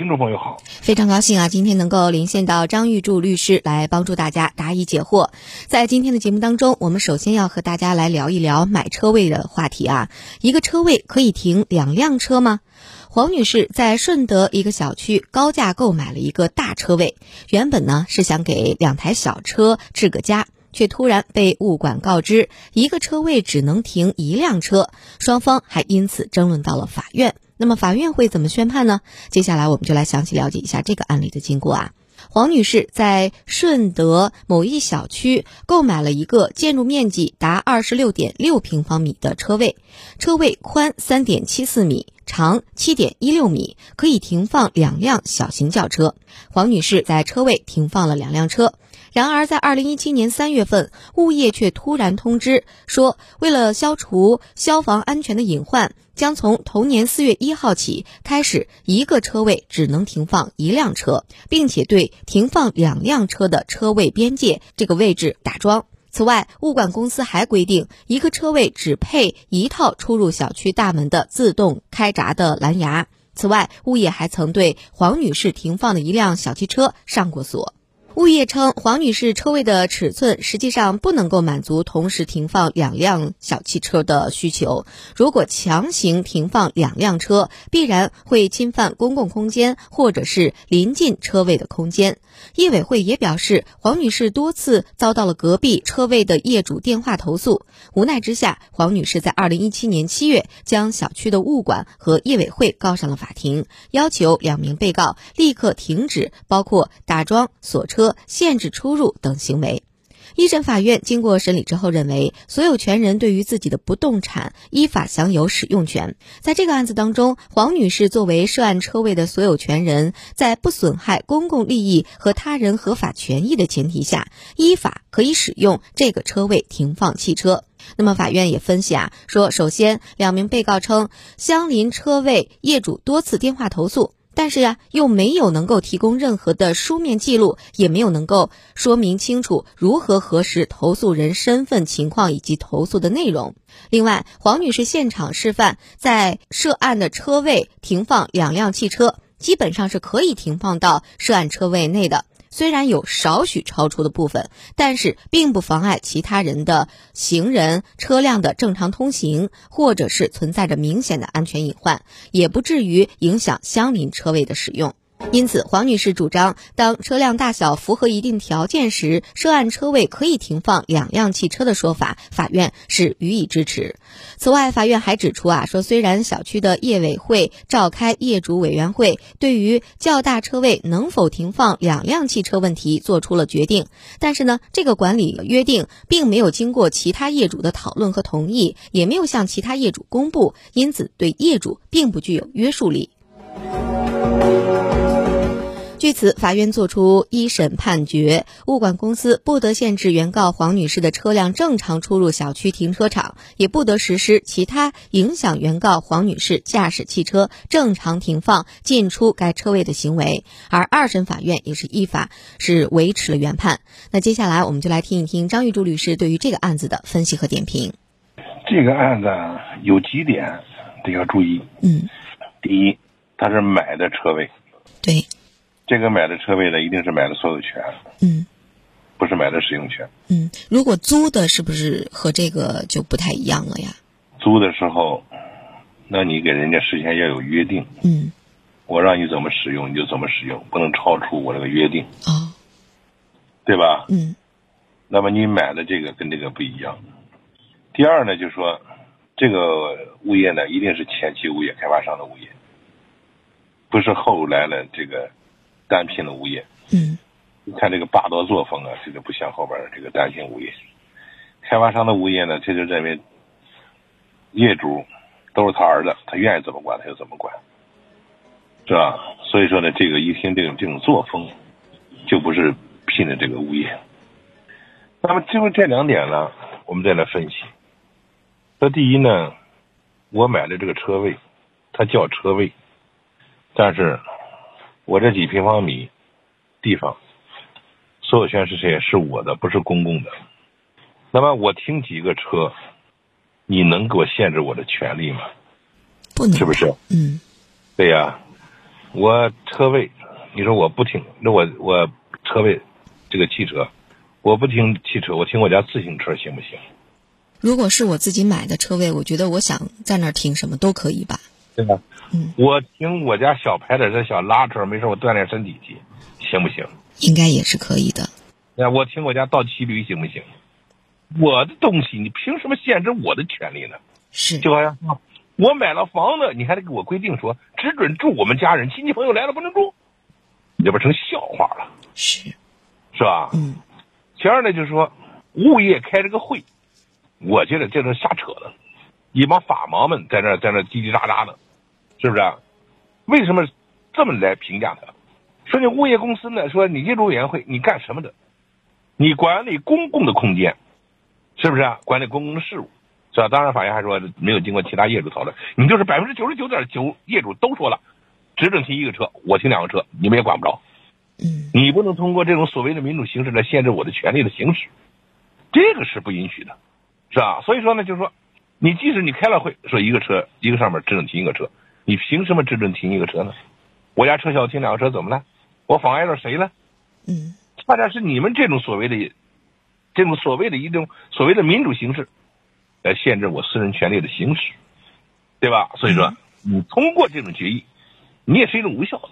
听众朋友好，非常高兴啊，今天能够连线到张玉柱律师来帮助大家答疑解惑。在今天的节目当中，我们首先要和大家来聊一聊买车位的话题啊。一个车位可以停两辆车吗？黄女士在顺德一个小区高价购买了一个大车位，原本呢是想给两台小车置个家，却突然被物管告知一个车位只能停一辆车，双方还因此争论到了法院。那么法院会怎么宣判呢？接下来我们就来详细了解一下这个案例的经过啊。黄女士在顺德某一小区购买了一个建筑面积达二十六点六平方米的车位，车位宽三点七四米，长七点一六米，可以停放两辆小型轿车。黄女士在车位停放了两辆车。然而，在二零一七年三月份，物业却突然通知说，为了消除消防安全的隐患，将从同年四月一号起开始，一个车位只能停放一辆车，并且对停放两辆车的车位边界这个位置打桩。此外，物管公司还规定，一个车位只配一套出入小区大门的自动开闸的蓝牙。此外，物业还曾对黄女士停放的一辆小汽车上过锁。物业称，黄女士车位的尺寸实际上不能够满足同时停放两辆小汽车的需求。如果强行停放两辆车，必然会侵犯公共空间或者是临近车位的空间。业委会也表示，黄女士多次遭到了隔壁车位的业主电话投诉。无奈之下，黄女士在二零一七年七月将小区的物管和业委会告上了法庭，要求两名被告立刻停止包括打桩、锁车。车限制出入等行为，一审法院经过审理之后认为，所有权人对于自己的不动产依法享有使用权。在这个案子当中，黄女士作为涉案车位的所有权人，在不损害公共利益和他人合法权益的前提下，依法可以使用这个车位停放汽车。那么，法院也分析啊，说首先，两名被告称相邻车位业主多次电话投诉。但是呀，又没有能够提供任何的书面记录，也没有能够说明清楚如何核实投诉人身份情况以及投诉的内容。另外，黄女士现场示范在涉案的车位停放两辆汽车，基本上是可以停放到涉案车位内的。虽然有少许超出的部分，但是并不妨碍其他人的行人、车辆的正常通行，或者是存在着明显的安全隐患，也不至于影响相邻车位的使用。因此，黄女士主张，当车辆大小符合一定条件时，涉案车位可以停放两辆汽车的说法，法院是予以支持。此外，法院还指出啊，说虽然小区的业委会召开业主委员会，对于较大车位能否停放两辆汽车问题做出了决定，但是呢，这个管理约定并没有经过其他业主的讨论和同意，也没有向其他业主公布，因此对业主并不具有约束力。据此，法院作出一审判决：物管公司不得限制原告黄女士的车辆正常出入小区停车场，也不得实施其他影响原告黄女士驾驶汽车正常停放、进出该车位的行为。而二审法院也是依法是维持了原判。那接下来，我们就来听一听张玉柱律师对于这个案子的分析和点评。这个案子有几点得要注意。嗯，第一，他是买的车位。对。这个买的车位呢，一定是买的所有权，嗯，不是买的使用权，嗯。如果租的，是不是和这个就不太一样了呀？租的时候，那你给人家事先要有约定，嗯，我让你怎么使用你就怎么使用，不能超出我这个约定，哦，对吧？嗯。那么你买的这个跟这个不一样。第二呢，就是说，这个物业呢，一定是前期物业开发商的物业，不是后来的这个。单品的物业，嗯，你看这个霸道作风啊，这个不像后边这个单品物业。开发商的物业呢，他就认为业主都是他儿子，他愿意怎么管他就怎么管，是吧？所以说呢，这个一听这种这种作风，就不是聘的这个物业。那么就这两点呢，我们再来分析。那第一呢，我买的这个车位，它叫车位，但是我这几平方米地方，所有权是谁？是我的，不是公共的。那么我停几个车，你能给我限制我的权利吗？不能，是不是？嗯，对呀，我车位，你说我不停，那我我车位这个汽车，我不停汽车，我停我家自行车行不行？如果是我自己买的车位，我觉得我想在那儿停什么都可以吧。对吧？嗯，我停我家小牌的这小拉车，没事我锻炼身体去，行不行？应该也是可以的。那我停我家倒骑驴行不行？我的东西，你凭什么限制我的权利呢？是，就好像我买了房子，你还得给我规定说只准住我们家人，亲戚朋友来了不能住，你这不成笑话了，是，是吧？嗯，其二呢，就是说物业开这个会，我觉得这是瞎扯的，一帮法盲们在那在那叽叽喳喳的，是不是？啊为什么这么来评价他？说你物业公司呢？说你业主委员会你干什么的？你管理公共的空间，是不是？啊管理公共的事务，是吧？当然，法院还说没有经过其他业主讨论，你就是百分之九十九点九业主都说了，只准停一个车，我停两个车，你们也管不着。嗯，你不能通过这种所谓的民主形式来限制我的权利的行使，这个是不允许的，是吧？所以说呢，就是说，你即使你开了会，说一个车一个上面只准停一个车，你凭什么只准停一个车呢？我家车小停两个车怎么了？我妨碍到谁了？嗯，恰恰是你们这种所谓的这种所谓的一种所谓的民主形式，来限制我私人权利的行使，对吧？所以说，你通过这种决议，你也是一种无效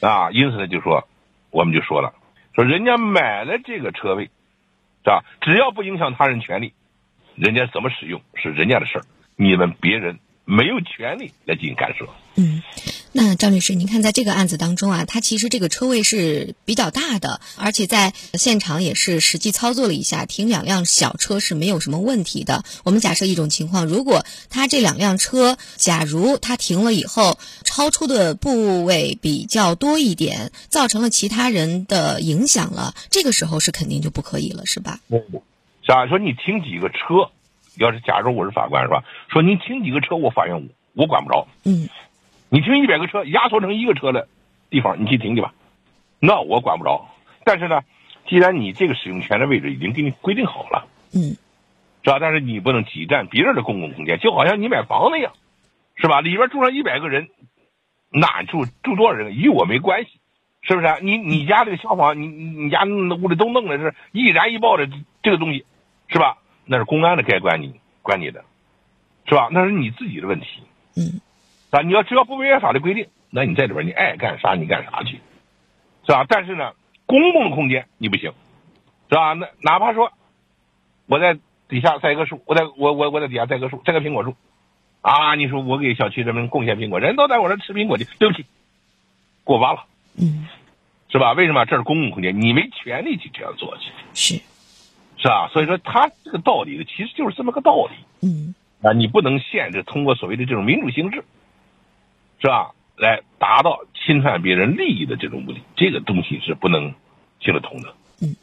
的啊。因此呢，就说我们就说了，说人家买了这个车位，是吧？只要不影响他人权利，人家怎么使用是人家的事儿，你们别人没有权利来进行干涉。嗯，那张律师，您看在这个案子当中啊，它其实这个车位是比较大的，而且在现场也是实际操作了一下，停两辆小车是没有什么问题的。我们假设一种情况，如果他这两辆车，假如他停了以后，超出的部位比较多一点，造成了其他人的影响了，这个时候是肯定就不可以了，是吧？嗯假如？说你停几个车，要是假如我是法官是吧？说你停几个车，我法院我我管不着。嗯。你停一百个车，压缩成一个车的地方，你去停去吧，那我管不着。但是呢，既然你这个使用权的位置已经给你规定好了，嗯，是吧？但是你不能挤占别人的公共空间，就好像你买房子一样，是吧？里边住上一百个人，哪住住多少人与我没关系，是不是？啊你你家这个消防，你你你家屋里都弄的是易燃易爆的这个东西，是吧？那是公安的该管你管你的，是吧？那是你自己的问题，嗯。啊，你要只要不违反法律规定，那你在里边你爱干啥你干啥去，是吧？但是呢，公共的空间你不行，是吧？那哪怕说我在底下栽棵树，我在我我我在底下栽棵树，栽个苹果树，啊，你说我给小区人民贡献苹果，人都在我这吃苹果去，对不起，过挖了，嗯，是吧？为什么这是公共空间，你没权利去这样做去，是，是吧？所以说他这个道理其实就是这么个道理，嗯，啊，你不能限制通过所谓的这种民主形式。是吧？来达到侵犯别人利益的这种目的，这个东西是不能行得通的。嗯。